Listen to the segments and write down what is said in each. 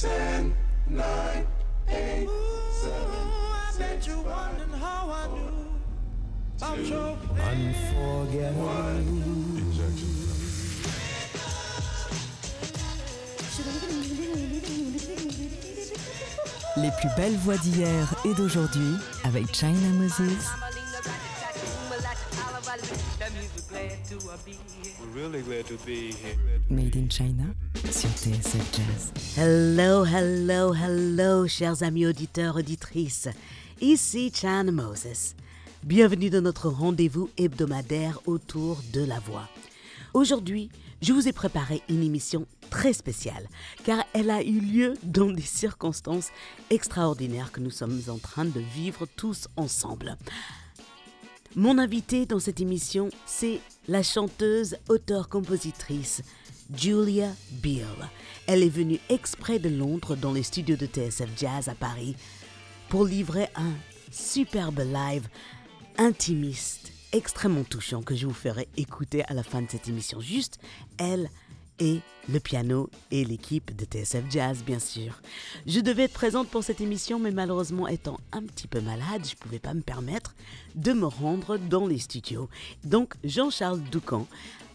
Ten, nine, eight, seven, six, five, four, two, Injection. Les plus belles voix d'hier et d'aujourd'hui avec China Moses, really. Made in China sur TSF Jazz. Hello, hello, hello, chers amis auditeurs, auditrices. Ici Chan Moses. Bienvenue dans notre rendez-vous hebdomadaire autour de la voix. Aujourd'hui, je vous ai préparé une émission très spéciale, car elle a eu lieu dans des circonstances extraordinaires que nous sommes en train de vivre tous ensemble. Mon invitée dans cette émission, c'est la chanteuse, auteure-compositrice Julia Beale. Elle est venue exprès de Londres dans les studios de TSF Jazz à Paris pour livrer un superbe live intimiste, extrêmement touchant que je vous ferai écouter à la fin de cette émission. Juste elle et le piano et l'équipe de TSF Jazz, bien sûr. Je devais être présente pour cette émission, mais malheureusement, étant un petit peu malade, je ne pouvais pas me permettre de me rendre dans les studios. Donc, Jean-Charles Doucan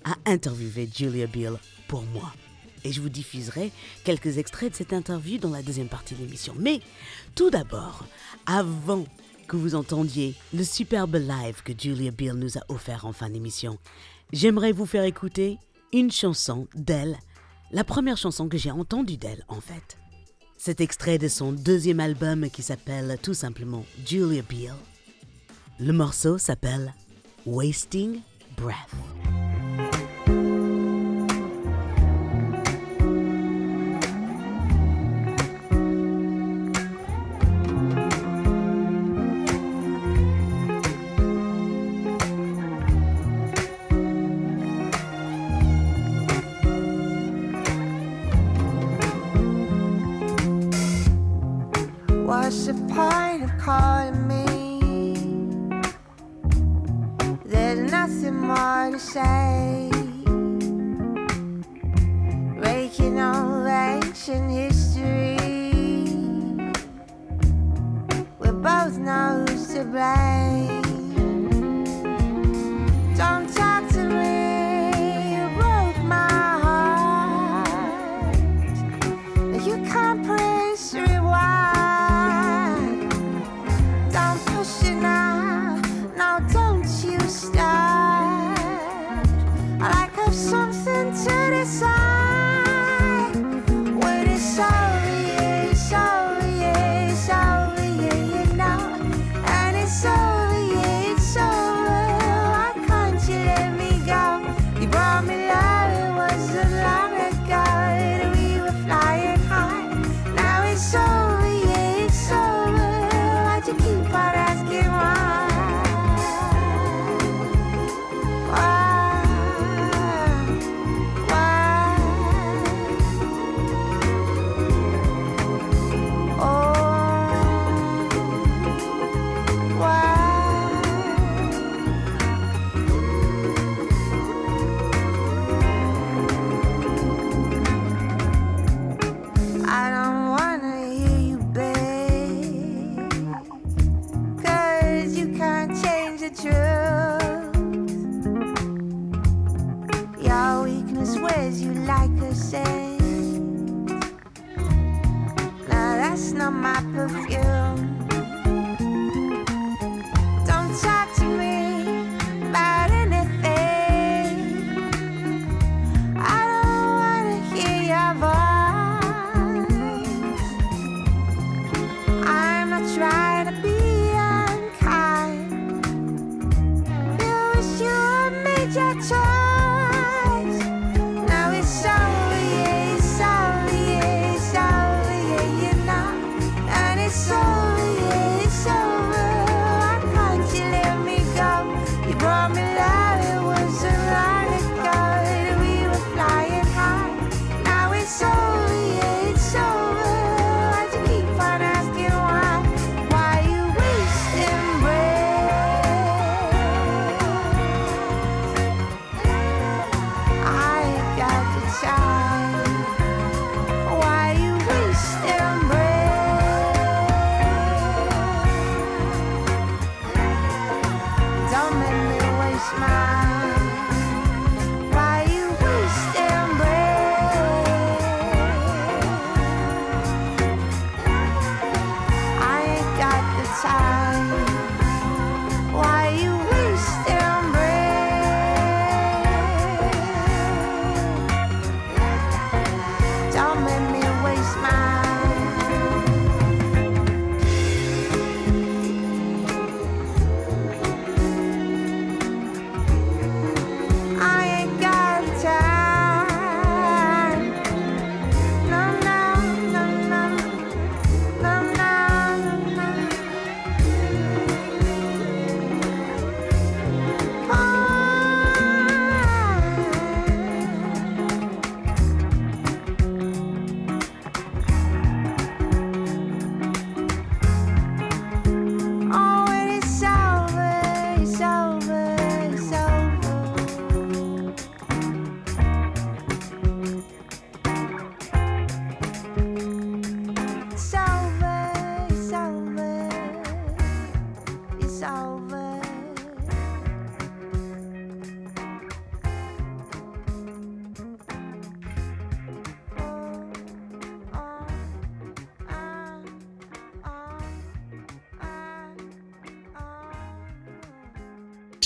a interviewé Julia Beale pour moi. Et je vous diffuserai quelques extraits de cette interview dans la deuxième partie de l'émission. Mais tout d'abord, avant que vous entendiez le superbe live que Julia Beale nous a offert en fin d'émission, j'aimerais vous faire écouter une chanson d'elle, la première chanson que j'ai entendue d'elle en fait. Cet extrait de son deuxième album qui s'appelle tout simplement Julia Beale. Le morceau s'appelle Wasting Breath.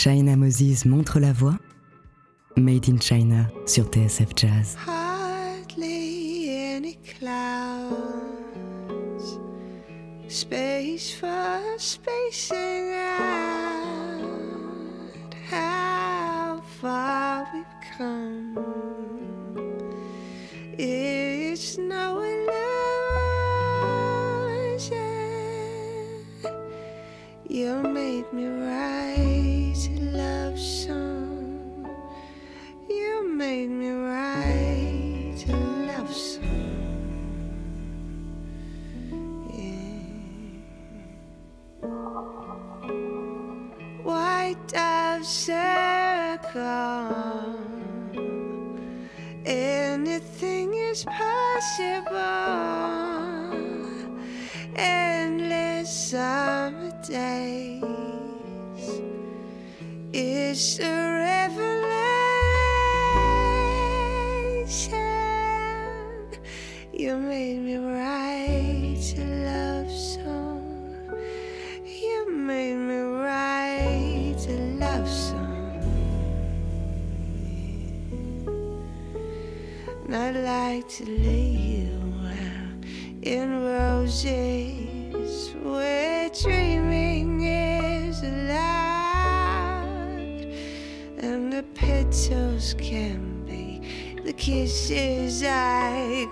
China Moses montre la voie. Made in China sur TSF Jazz.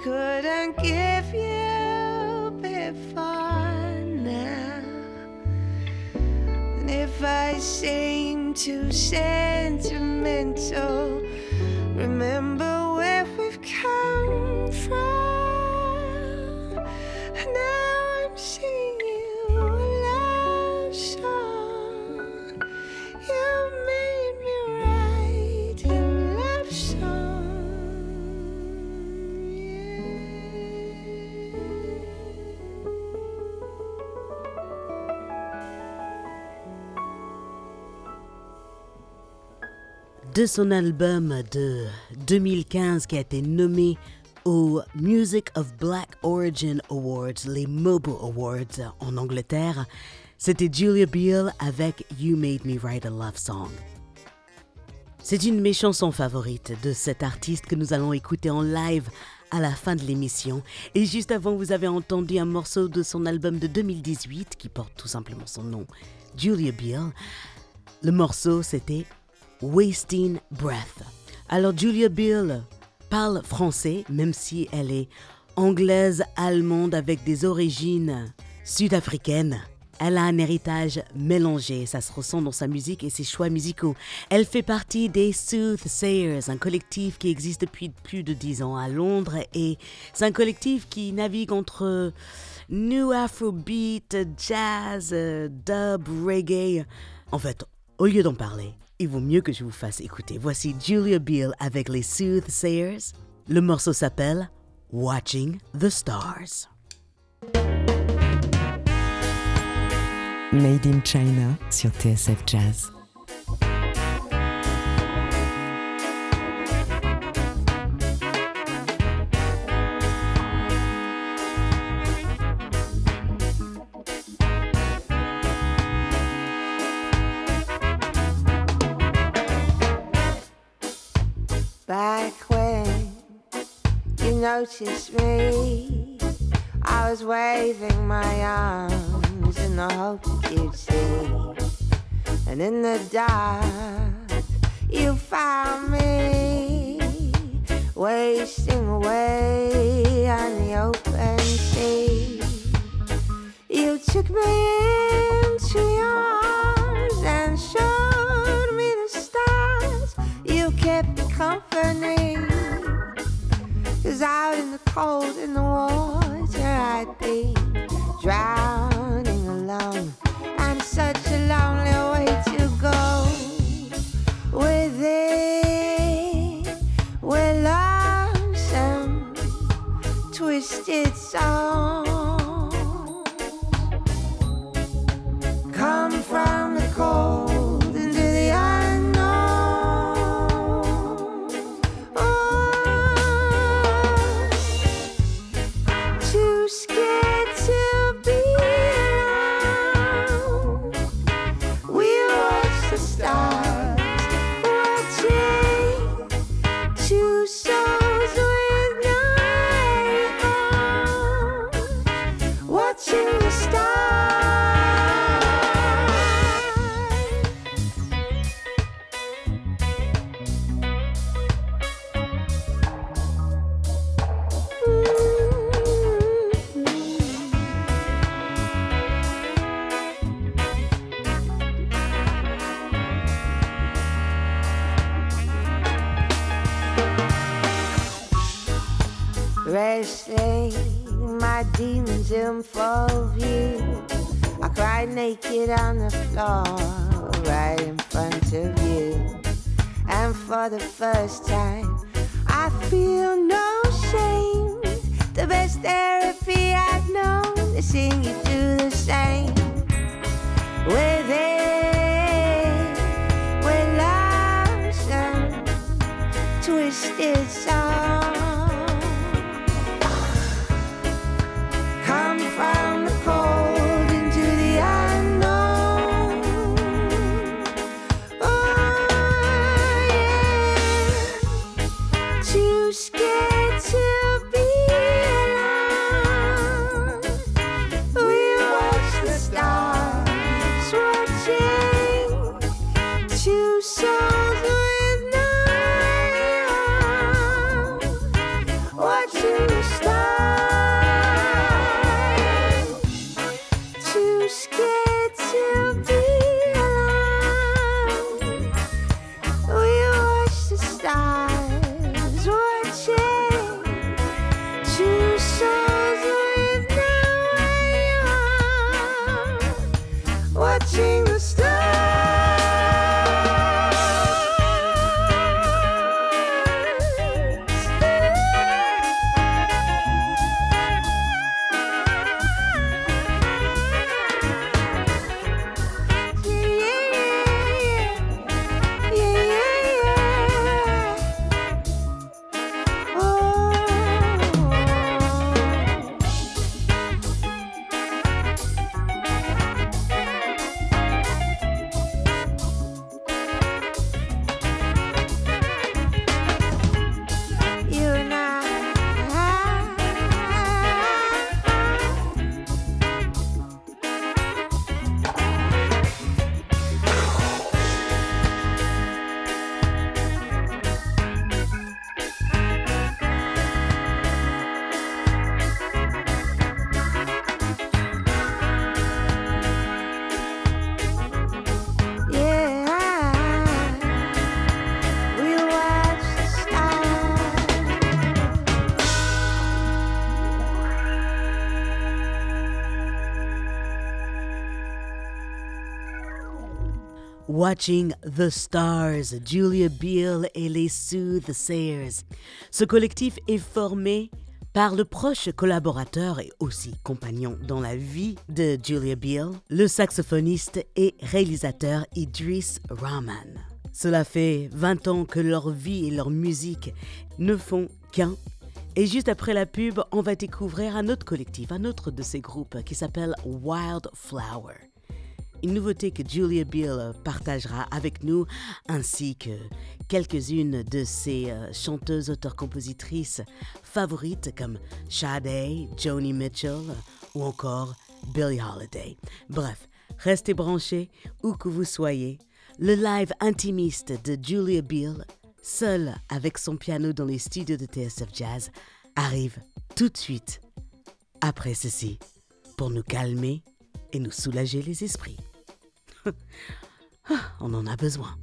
Couldn't give you before now. And if I seem to sentimental, de son album de 2015 qui a été nommé aux Music of Black Origin Awards, les MOBO Awards en Angleterre. C'était Julia Beale avec You Made Me Write a Love Song. C'est une de mes chansons favorites de cet artiste que nous allons écouter en live à la fin de l'émission. Et juste avant, vous avez entendu un morceau de son album de 2018 qui porte tout simplement son nom, Julia Beale. Le morceau, c'était Wasting Breath. Alors Julia Beale parle français, même si elle est anglaise, allemande avec des origines sud-africaines. Elle a un héritage mélangé, ça se ressent dans sa musique et ses choix musicaux. Elle fait partie des Soothsayers, un collectif qui existe depuis plus de dix ans à Londres et c'est un collectif qui navigue entre new afrobeat, jazz, dub, reggae. En fait, au lieu d'en parler, il vaut mieux que je vous fasse écouter. Voici Julia Beale avec les Soothsayers. Le morceau s'appelle Watching the Stars. Made in China sur TSF Jazz. Back when you noticed me, I was waving my arms in the hope you'd see. And in the dark, you found me wasting away on the open sea. You took me into your company. Cause out in the cold, in the water, I'd be drowning alone. And such a lonely way to go. Within, we're lonesome, twisted songs everything. My demons in full view. I cried naked on the floor, right in front of you. And for the first time, I feel no shame. The best therapy I've known is seeing you do the same. It, with love's and twisted song. found Watching the Stars, Julia Beale et les Soothsayers. Ce collectif est formé par le proche collaborateur et aussi compagnon dans la vie de Julia Beale, le saxophoniste et réalisateur Idris Rahman. Cela fait 20 ans que leur vie et leur musique ne font qu'un. Et juste après la pub, on va découvrir un autre collectif, un autre de ces groupes qui s'appelle Wildflower une nouveauté que Julia Beale partagera avec nous, ainsi que quelques-unes de ses euh, chanteuses, auteurs-compositrices favorites comme Sade, Joni Mitchell ou encore Billie Holiday. Bref, restez branchés où que vous soyez. Le live intimiste de Julia Beale, seule avec son piano dans les studios de TSF Jazz, arrive tout de suite après ceci pour nous calmer et nous soulager les esprits. On en a besoin.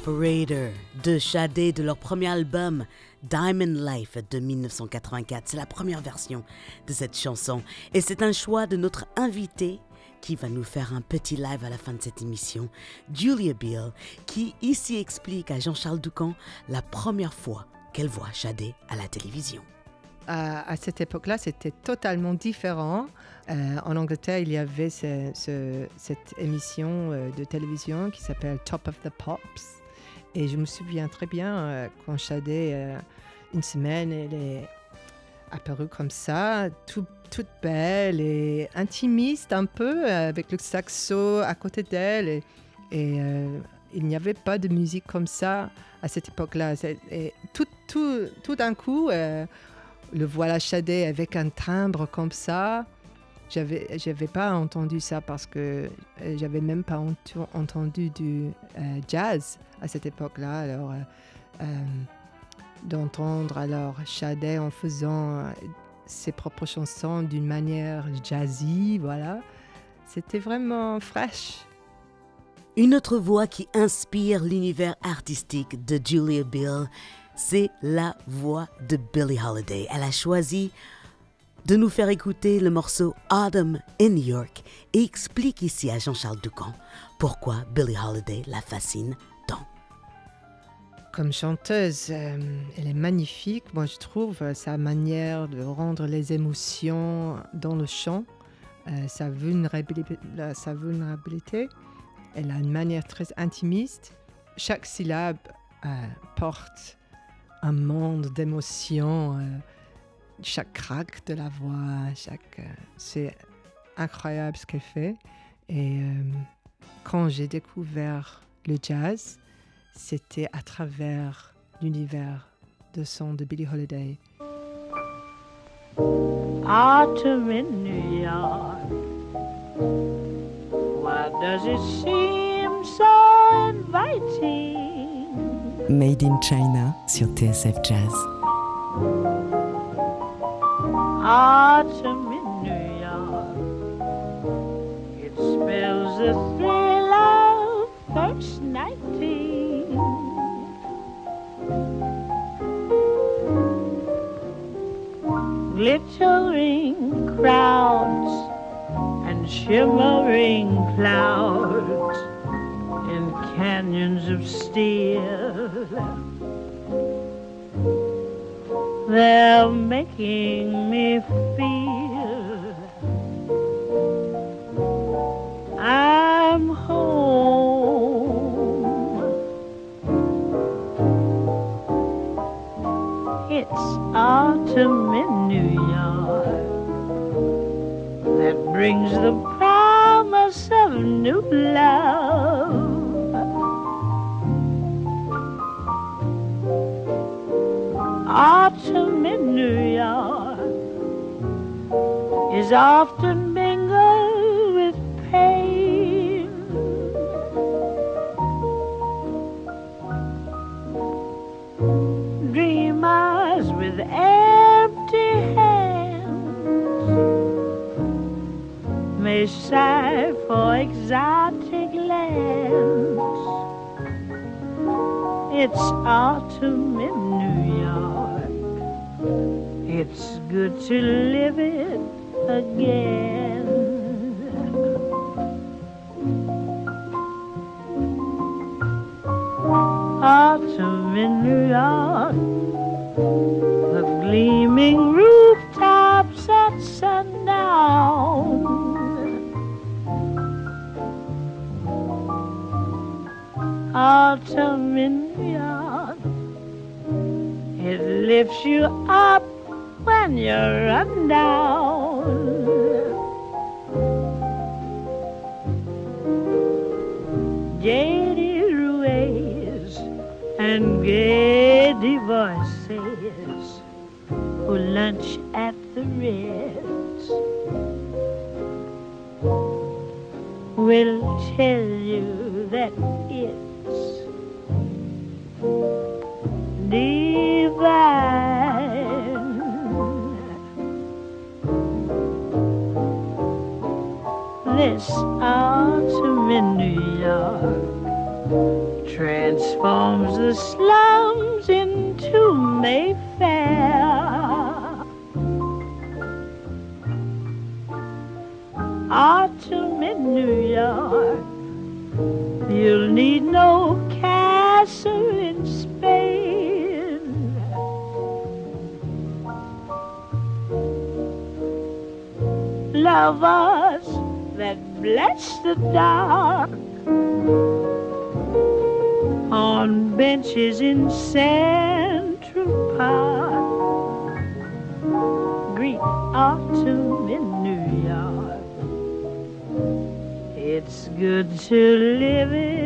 Operator de Sade de leur premier album Diamond Life de 1984. C'est la première version de cette chanson et c'est un choix de notre invité qui va nous faire un petit live à la fin de cette émission, Julia Beale, qui ici explique à Jean-Charles Doucan la première fois qu'elle voit Sade à la télévision. à, cette époque-là, c'était totalement différent. Euh, en Angleterre, il y avait ce- ce- cette émission euh, de télévision qui s'appelle Top of the Pops. Et je me souviens très bien euh, quand Sade, euh, une semaine, elle est apparue comme ça, tout- toute belle et intimiste un peu, euh, avec le saxo à côté d'elle. Et, il n'y avait pas de musique comme ça à cette époque-là. Et tout, tout, tout d'un coup, le voilà Shadé avec un timbre comme ça. J'avais, j'avais pas entendu ça parce que euh, j'avais même pas entendu du euh, jazz à cette époque-là. Alors, euh, d'entendre alors Shadé en faisant ses propres chansons d'une manière jazzy, voilà, c'était vraiment fraîche. Une autre voix qui inspire l'univers artistique de Julia Bill, c'est la voix de Billie Holiday. Elle a choisi de nous faire écouter le morceau Autumn in New York et explique ici à Jean-Charles Ducamp pourquoi Billie Holiday la fascine tant. Comme chanteuse, euh, elle est magnifique. Moi, je trouve euh, sa manière de rendre les émotions dans le chant, euh, sa, vulnérabilité. Elle a une manière très intimiste. Chaque syllabe porte un monde d'émotions. Chaque craque de la voix, chaque, euh, c'est incroyable ce qu'elle fait. Et euh, quand j'ai découvert le jazz, c'était à travers l'univers de son de Billie Holiday. Autumn in New York. Why does it seem so inviting? Made in China sur TSF Jazz. Autumn in New York. It spells the thrill of first nighting. Glittering crowds and shimmering clouds in canyons of steel. They're making me feel I'm home. It's autumn in New York that brings the promise of new love. In New York is often mingled with pain. Dreamers with empty hands may sigh for exotic lands. It's autumn in. It's good to live it again. Autumn in New York. The gleaming rooftops at sundown. Autumn in New York. It lifts you up when you're run down. Jaded ways and gay voices who lunch at the Ritz will tell you that This autumn in New York transforms the slums into Mayfair. Autumn in New York, you'll need no castle in Spain. Lovers that bless the dark on benches in Central Park. Greet autumn in New York. It's good to live it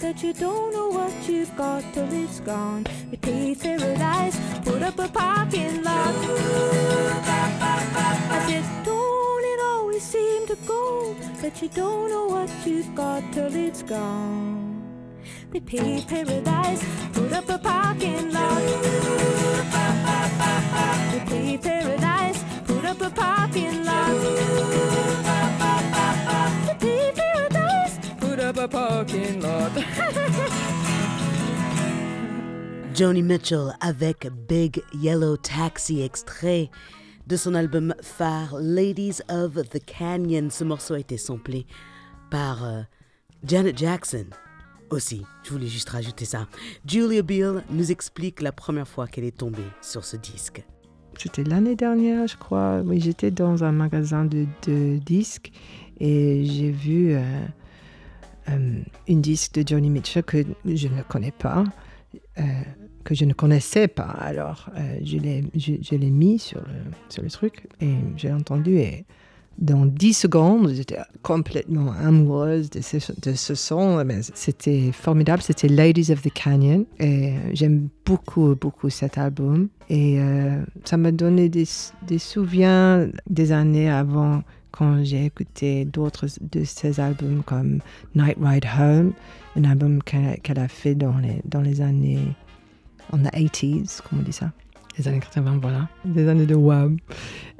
That you don't know what you've got till it's gone? We paved paradise, put up a parking lot. I said, don't it always seem to go that you don't know what you've got till it's gone? They paved paradise, put up a parking lot. They paved paradise, put up a parking lot. A parking lot. Joni Mitchell avec Big Yellow Taxi, extrait de son album phare Ladies of the Canyon. Ce morceau a été samplé par euh, Janet Jackson. Aussi, je voulais juste rajouter ça. Julia Bill nous explique la première fois qu'elle est tombée sur ce disque. C'était l'année dernière, je crois. Oui, j'étais dans un magasin de, de disques et j'ai vu euh, euh, une disque de Johnny Mitchell que je ne connais pas, euh, que je ne connaissais pas. Alors, euh, je l'ai je, je mis sur le, sur le truc et j'ai entendu et dans 10 secondes, j'étais complètement amoureuse de ce, de ce son. Mais C'était formidable. C'était Ladies of the Canyon. Et j'aime beaucoup, beaucoup cet album. Et euh, ça m'a donné des, des souvenirs des années avant quand j'ai écouté d'autres de ses albums comme Night Ride Home, un album qu'elle a fait dans les, dans les années, en the 80s, comment on dit ça? Les années 80, voilà. Des années de WAM.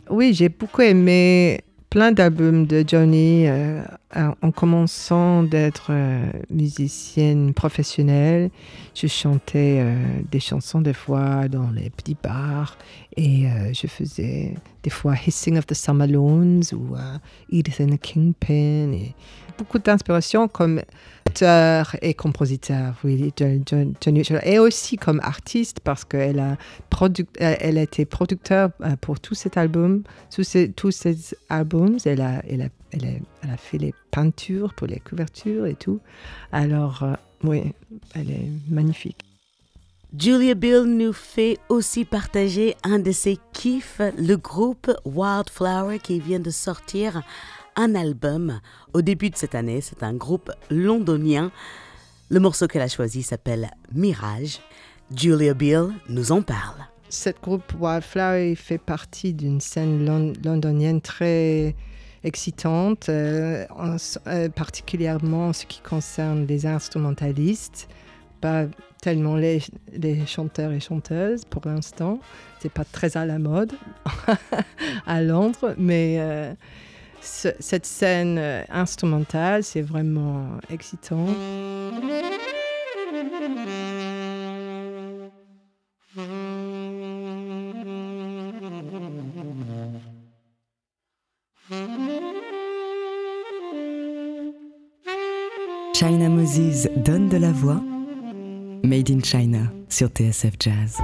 Oui, j'ai beaucoup aimé plein d'albums de Johnny euh, en en commençant d'être euh, musicienne professionnelle. Je chantais euh, des chansons des fois dans les petits bars et euh, je faisais des fois Hissing of the Summer Lawns ou Edith and the Kingpin. Et beaucoup d'inspiration comme auteur et compositeur, oui. Et aussi comme artiste parce qu'elle a, produc- elle a été producteur euh, pour tous ces, tous ces albums. Elle a fait les peintures pour les couvertures et tout. Alors, euh, oui, elle est magnifique. Julia Bill nous fait aussi partager un de ses kiffs, le groupe Wildflower qui vient de sortir un album au début de cette année. C'est un groupe londonien. Le morceau qu'elle a choisi s'appelle Mirage. Julia Bill nous en parle. Cette groupe Wildflower il fait partie d'une scène lon- londonienne très excitante, euh, euh, particulièrement en ce qui concerne les instrumentalistes, pas tellement les, les chanteurs et chanteuses pour l'instant. C'est pas très à la mode à Londres, mais euh, ce- cette scène euh, instrumentale, c'est vraiment excitant. China Moses donne de la voix. Made in China sur TSF Jazz.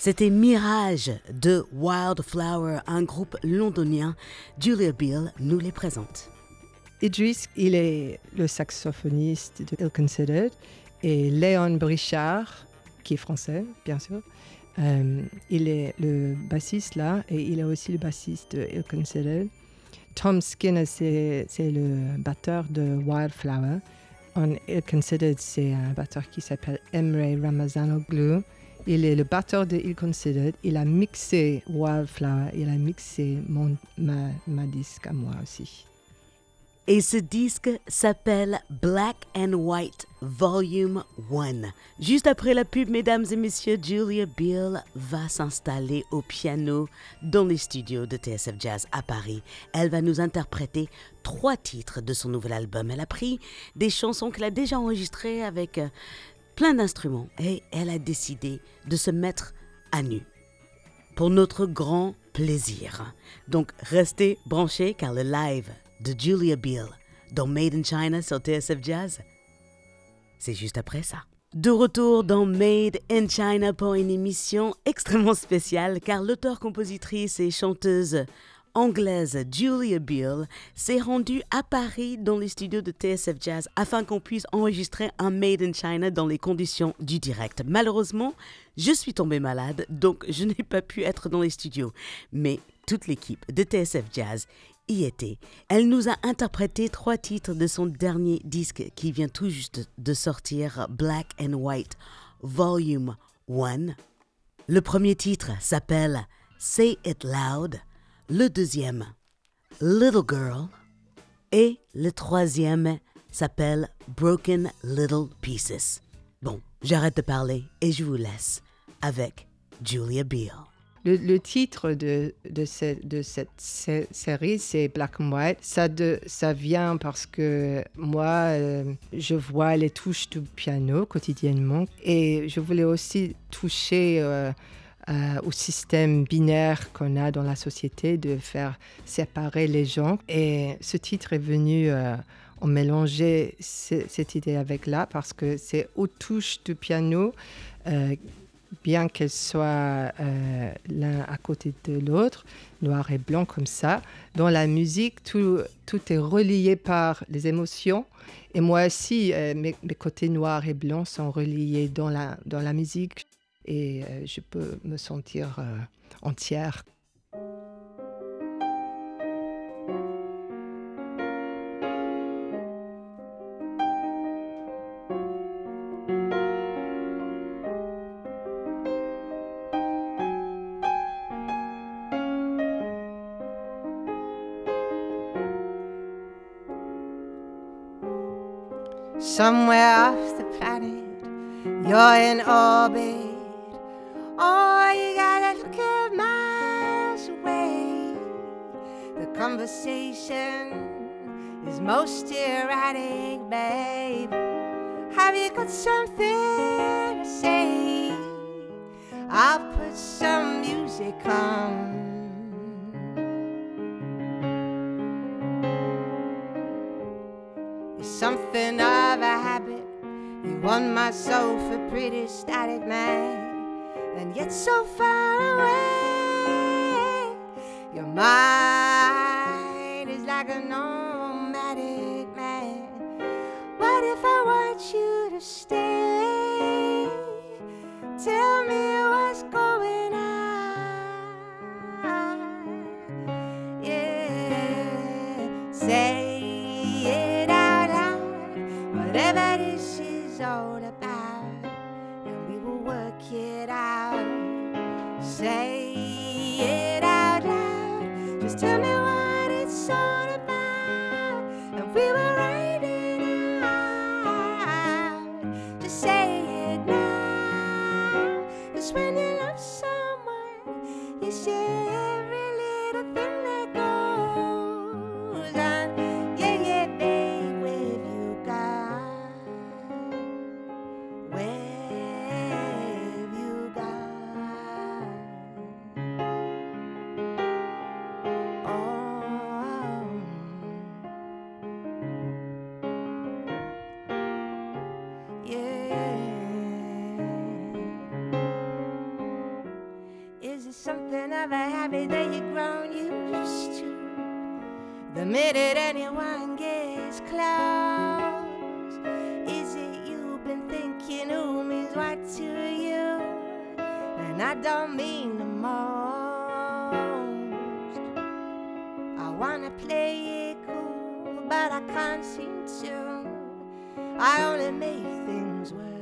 C'était Mirage de Wildflower, un groupe londonien. Julia Bill nous les présente. Idris, il est le saxophoniste de Ill Considered et Léon Brichard, qui est français, bien sûr, euh, il est le bassiste là et il est aussi le bassiste de Ill Considered. Tom Skinner, c'est c'est le batteur de Wildflower. On Ill Considered, c'est un batteur qui s'appelle Emre Ramazanoglu. Il est le batteur de Ill Considered. Il a mixé Wildflower. Il a mixé mon, ma, ma disque à moi aussi. Et ce disque s'appelle Black and White Volume 1. Juste après la pub, mesdames et messieurs, Julia Bill va s'installer au piano dans les studios de TSF Jazz à Paris. Elle va nous interpréter trois titres de son nouvel album. Elle a pris des chansons qu'elle a déjà enregistrées avec euh, plein d'instruments et elle a décidé de se mettre à nu pour notre grand plaisir. Donc restez branchés car le live de Julia Bill dans Made in China sur TSF Jazz, c'est juste après ça. De retour dans Made in China pour une émission extrêmement spéciale car l'auteur-compositrice et chanteuse anglaise Julia Bill s'est rendue à Paris dans les studios de TSF Jazz afin qu'on puisse enregistrer un Made in China dans les conditions du direct. Malheureusement, je suis tombée malade, donc je n'ai pas pu être dans les studios. Mais toute l'équipe de TSF Jazz y était. Elle nous a interprété trois titres de son dernier disque qui vient tout juste de sortir, Black and White Volume 1. Le premier titre s'appelle Say It Loud, le deuxième Little Girl et le troisième s'appelle Broken Little Pieces. Bon, j'arrête de parler et je vous laisse avec Julia Biel. Le, titre de, de, ce- de cette sé- série, c'est Black and White. Ça, de, ça vient parce que moi, euh, je vois les touches du piano quotidiennement et je voulais aussi toucher euh, euh, au système binaire qu'on a dans la société de faire séparer les gens. Et ce titre est venu euh, en mélanger ce- cette idée avec là parce que c'est aux touches du piano euh, bien qu'elles soient euh, l'un à côté de l'autre, noir et blanc comme ça. Dans la musique, tout, tout est relié par les émotions. Et moi aussi, mes, mes côtés noirs et blancs sont reliés dans la, dans la musique. Et euh, je peux me sentir euh, entière. Somewhere off the planet, you're in orbit. Conversation is most erratic, babe. Have you got something to say? I'll put some music on. It's something of a habit. You want my soul for pretty static, man, and yet so far away. Your mind don't mean the most. I wanna play it cool, but I can't seem to. I only make things worse.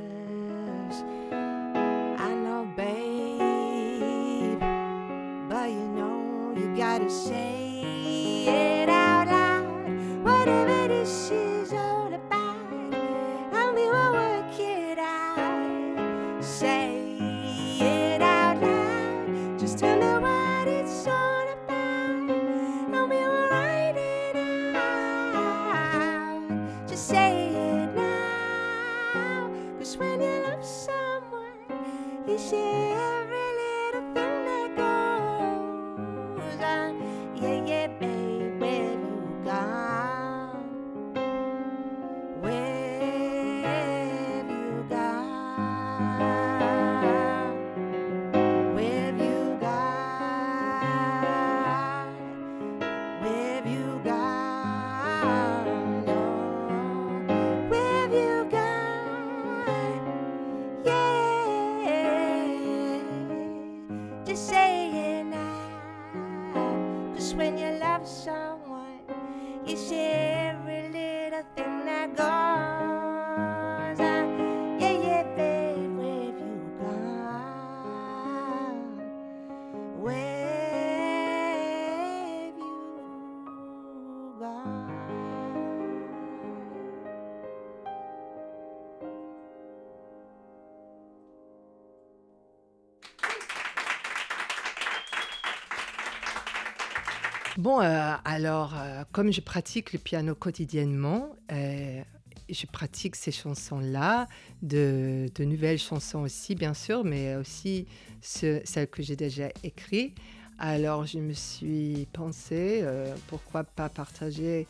Bon, euh, alors, euh, comme je pratique le piano quotidiennement, euh, je pratique ces chansons-là, de, nouvelles chansons aussi, bien sûr, mais aussi celles que j'ai déjà écrites. Alors, je me suis pensé, pourquoi pas partager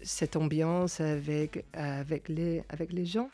cette ambiance avec les gens.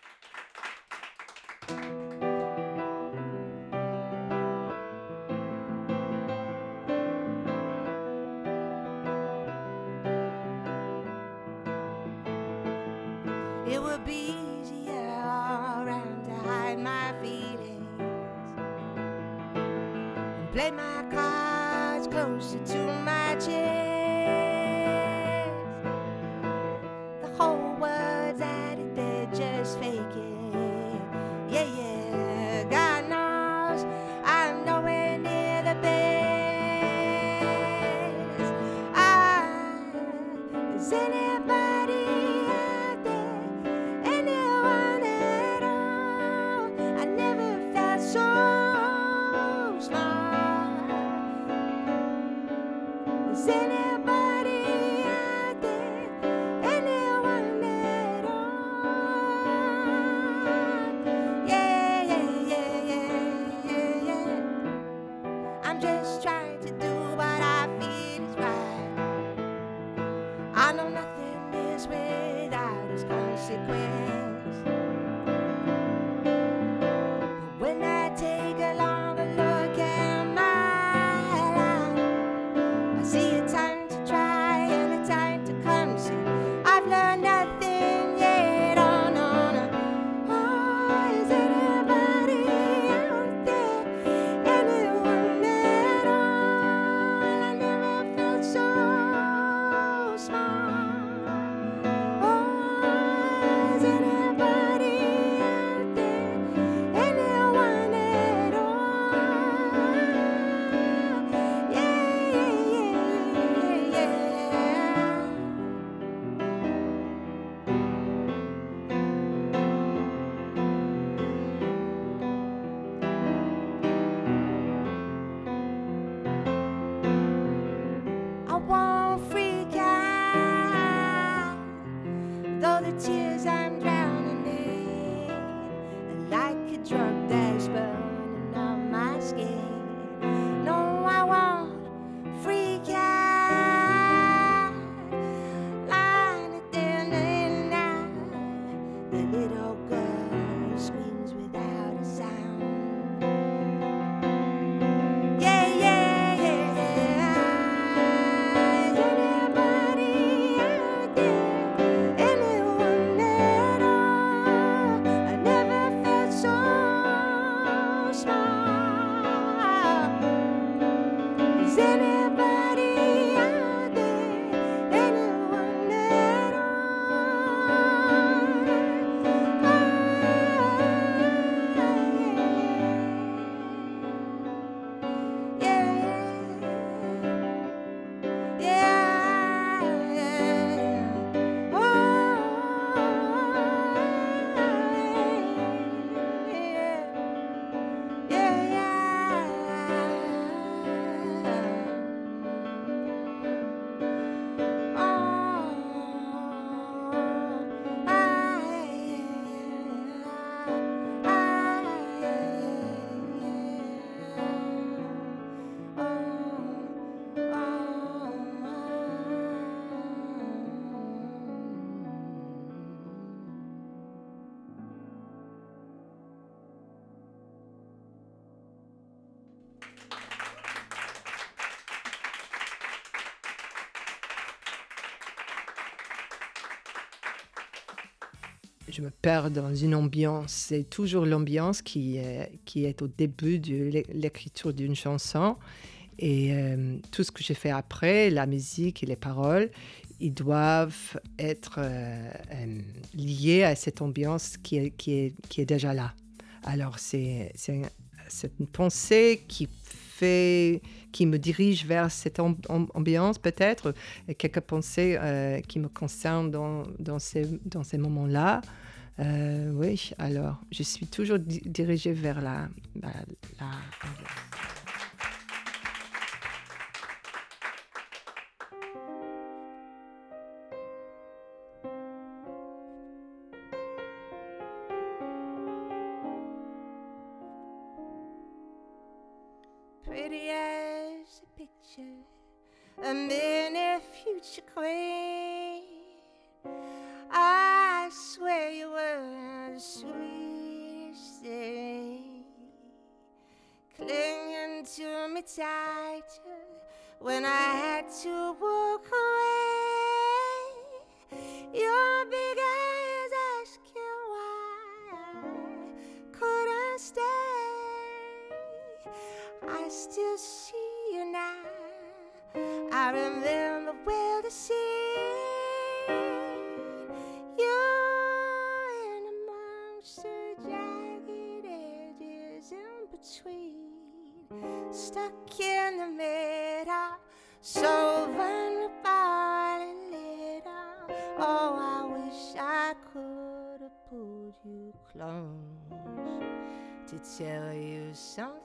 consequência. Je me perds dans une ambiance. C'est toujours l'ambiance qui, est- qui est au début de l'é- l'écriture d'une chanson. Et euh, tout ce que j'ai fait après, la musique et les paroles, ils doivent être euh, euh, liés à cette ambiance qui est, qui est, qui est déjà là. Alors, c'est une pensée qui qui me dirige vers cette am- am- ambiance peut-être, quelques pensées euh, qui me concernent dans, ces, moments-là. Euh, oui, alors, je suis toujours di- dirigée vers la. Pretty as a picture, a mini future queen. I swear you were the sweetest thing, clinging to me tighter when I Still see you now. I remember well the scene. You're in amongst the jagged edges in between, stuck in the middle, so vulnerable and little. Oh, I wish I could have pulled you close to tell you something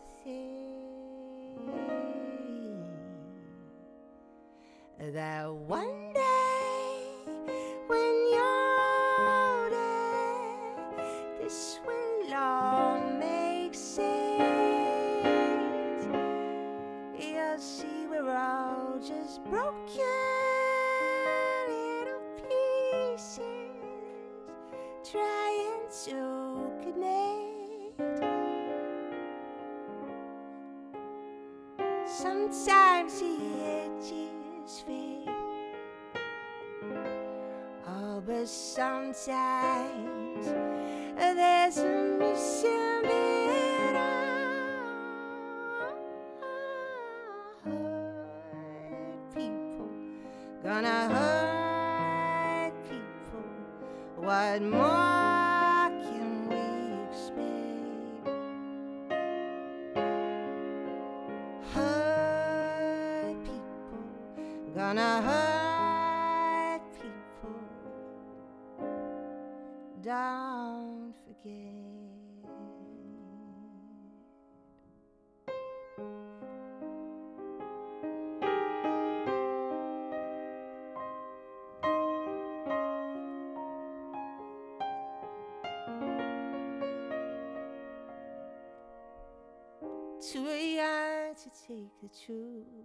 but sometimes there's a missing bit. Hurt people, gonna hurt people. What more true.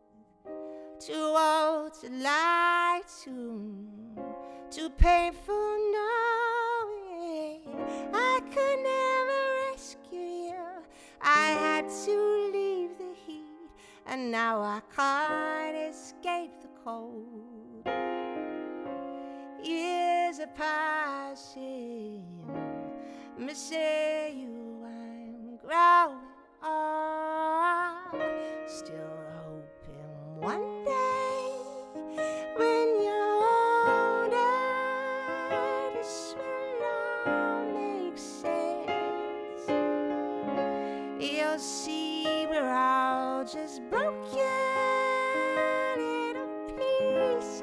Pieces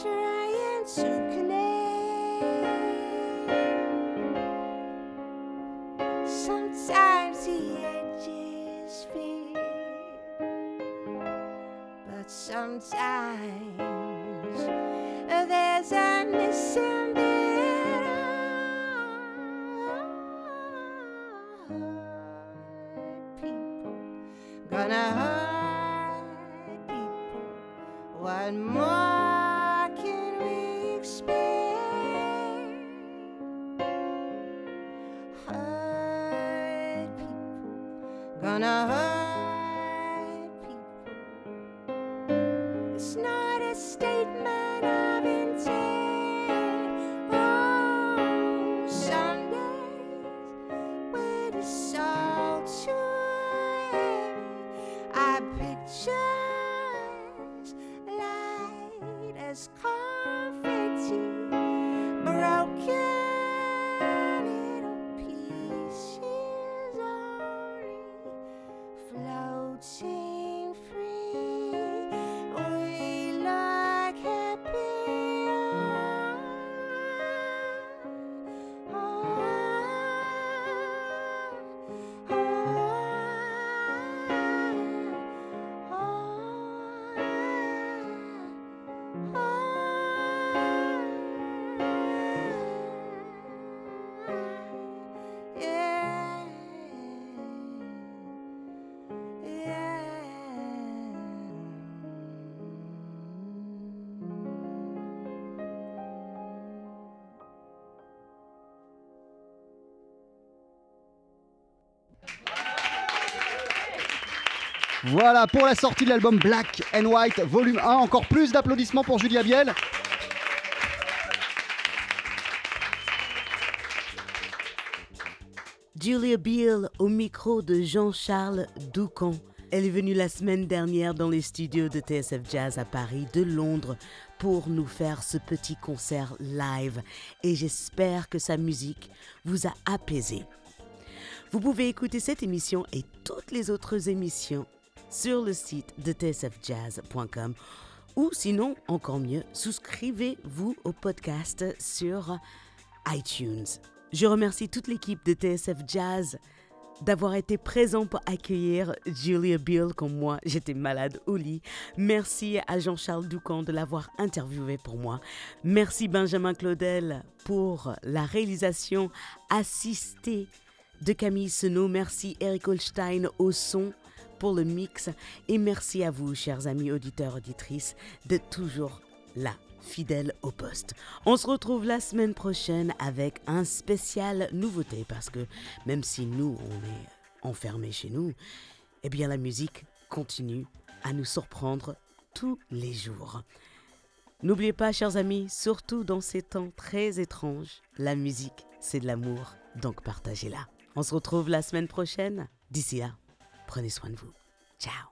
trying to Voilà pour la sortie de l'album Black and White volume 1. Encore plus d'applaudissements pour Julia Biel. Julia Beale au micro de Jean-Charles Doucan. Elle est venue la semaine dernière dans les studios de TSF Jazz à Paris, de Londres, pour nous faire ce petit concert live. Et j'espère que sa musique vous a apaisé. Vous pouvez écouter cette émission et toutes les autres émissions sur le site de tsfjazz.com ou sinon, encore mieux, souscrivez-vous au podcast sur iTunes. Je remercie toute l'équipe de TSF Jazz d'avoir été présent pour accueillir Julia Bill comme moi. J'étais malade au lit. Merci à Jean-Charles Doucan de l'avoir interviewé pour moi. Merci Benjamin Claudel pour la réalisation assistée de Camille Senot. Merci Eric Holstein au son pour le mix. Et merci à vous, chers amis auditeurs, auditrices, d'être toujours là, fidèles au poste. On se retrouve la semaine prochaine avec un spécial nouveauté parce que même si nous, on est enfermés chez nous, eh bien la musique continue à nous surprendre tous les jours. N'oubliez pas, chers amis, surtout dans ces temps très étranges, la musique, c'est de l'amour, donc partagez-la. On se retrouve la semaine prochaine. D'ici là, prenez soin de vous. Ciao